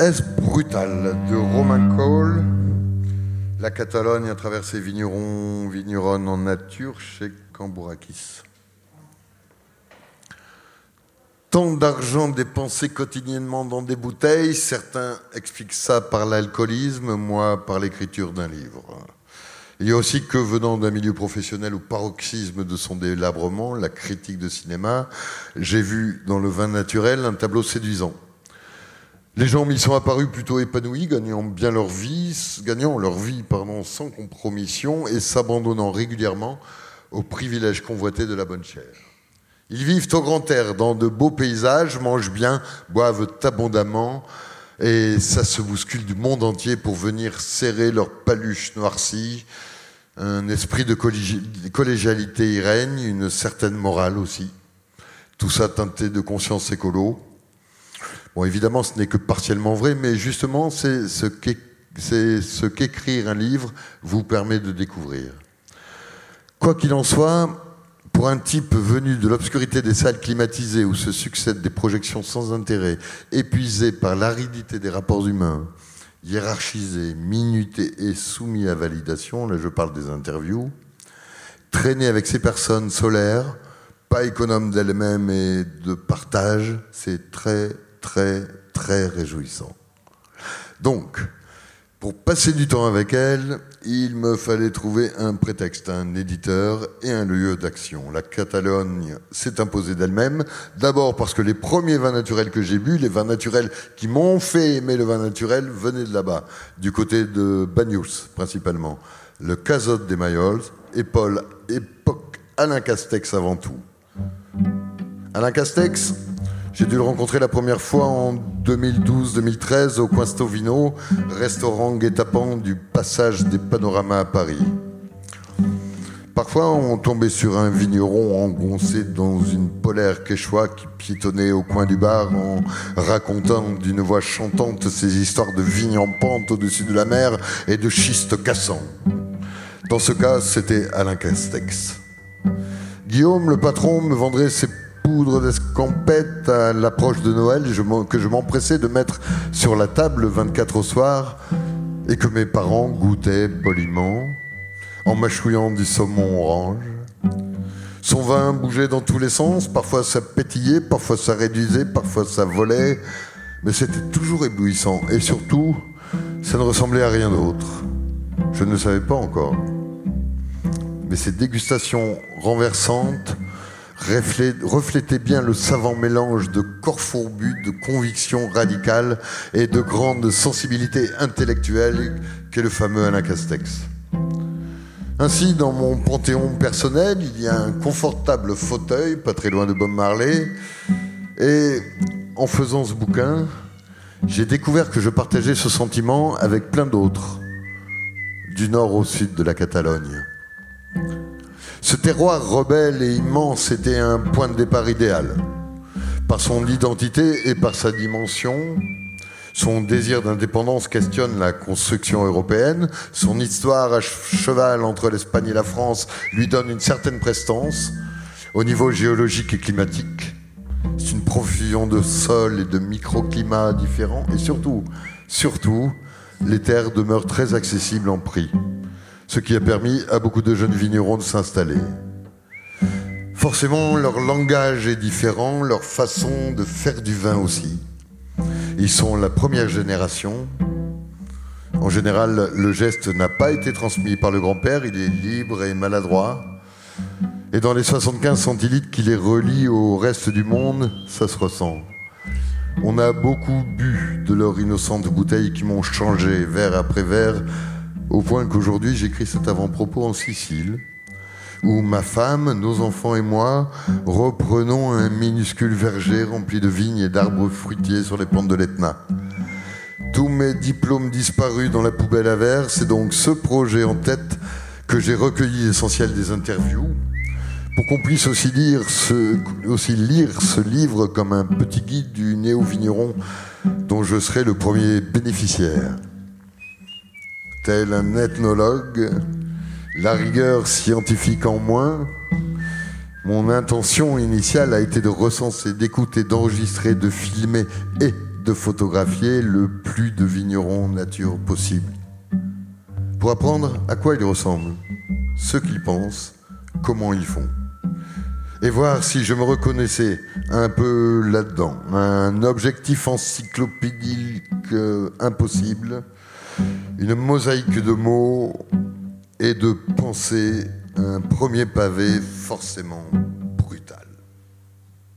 S brutal de Romain Cole. La Catalogne à travers ses vignerons, vigneronnes en nature chez Cambourakis? Tant d'argent dépensé quotidiennement dans des bouteilles, certains expliquent ça par l'alcoolisme, moi par l'écriture d'un livre. Il y a aussi que venant d'un milieu professionnel au paroxysme de son délabrement, la critique de cinéma, j'ai vu dans le vin naturel un tableau séduisant. Les gens m'y sont apparus plutôt épanouis, gagnant bien leur vie, gagnant leur vie sans compromission et s'abandonnant régulièrement aux privilèges convoités de la bonne chair. Ils vivent au grand air, dans de beaux paysages, mangent bien, boivent abondamment, et ça se bouscule du monde entier pour venir serrer leur paluche noircie. Un esprit de collégialité y règne, une certaine morale aussi. Tout ça teinté de conscience écolo. Bon, évidemment, ce n'est que partiellement vrai, mais justement, c'est ce qu'écrire un livre vous permet de découvrir. Quoi qu'il en soit, pour un type venu de l'obscurité des salles climatisées où se succèdent des projections sans intérêt, épuisé par l'aridité des rapports humains, hiérarchisé, minuté et soumis à validation, là je parle des interviews, traîner avec ces personnes solaires, pas économes d'elles-mêmes et de partage, c'est très très très réjouissant. Donc, pour passer du temps avec elle, il me fallait trouver un prétexte, un éditeur et un lieu d'action. La Catalogne s'est imposée d'elle-même, d'abord parce que les premiers vins naturels que j'ai bu, les vins naturels qui m'ont fait aimer le vin naturel, venaient de là-bas, du côté de Bagnous principalement. Le Cazotte des Mayolles, Paul, époque Alain Castex avant tout. Alain Castex, j'ai dû le rencontrer la première fois en 2012-2013 au Coin Stovino, restaurant guet-apens du passage des panoramas à Paris. Parfois, on tombait sur un vigneron engoncé dans une polaire quechua qui piétonnait au coin du bar en racontant d'une voix chantante ses histoires de vignes en pente au-dessus de la mer et de schistes cassants. Dans ce cas, c'était Alain Castex. Guillaume, le patron, me vendrait ses poudre d'escampette à l'approche de Noël que je m'empressais de mettre sur la table le 24 au soir et que mes parents goûtaient poliment en mâchouillant du saumon orange. Son vin bougeait dans tous les sens, parfois ça pétillait, parfois ça réduisait, parfois ça volait, mais c'était toujours éblouissant et surtout, ça ne ressemblait à rien d'autre. Je ne savais pas encore. Mais ces dégustations renversantes reflétait bien le savant mélange de corps fourbu, de convictions radicales et de grande sensibilité intellectuelle qu'est le fameux Alain Castex. Ainsi, dans mon panthéon personnel, il y a un confortable fauteuil, pas très loin de Bob Marley, et en faisant ce bouquin, j'ai découvert que je partageais ce sentiment avec plein d'autres, du nord au sud de la Catalogne. Ce terroir rebelle et immense était un point de départ idéal. Par son identité et par sa dimension, son désir d'indépendance questionne la construction européenne. Son histoire à cheval entre l'Espagne et la France lui donne une certaine prestance au niveau géologique et climatique. C'est une profusion de sols et de microclimats différents et surtout, surtout, les terres demeurent très accessibles en prix ce qui a permis à beaucoup de jeunes vignerons de s'installer. Forcément, leur langage est différent, leur façon de faire du vin aussi. Ils sont la première génération. En général, le geste n'a pas été transmis par le grand-père, il est libre et maladroit. Et dans les 75 centilitres qui les relient au reste du monde, ça se ressent. On a beaucoup bu de leurs innocentes bouteilles qui m'ont changé, verre après verre, au point qu'aujourd'hui j'écris cet avant-propos en Sicile, où ma femme, nos enfants et moi reprenons un minuscule verger rempli de vignes et d'arbres fruitiers sur les pentes de l'Etna. Tous mes diplômes disparus dans la poubelle à verre, c'est donc ce projet en tête que j'ai recueilli l'essentiel des interviews pour qu'on puisse aussi lire, ce, aussi lire ce livre comme un petit guide du néo-vigneron dont je serai le premier bénéficiaire tel un ethnologue, la rigueur scientifique en moins, mon intention initiale a été de recenser, d'écouter, d'enregistrer, de filmer et de photographier le plus de vignerons nature possible. Pour apprendre à quoi ils ressemblent, ce qu'ils pensent, comment ils font. Et voir si je me reconnaissais un peu là-dedans. Un objectif encyclopédique euh, impossible, une mosaïque de mots et de pensées, un premier pavé forcément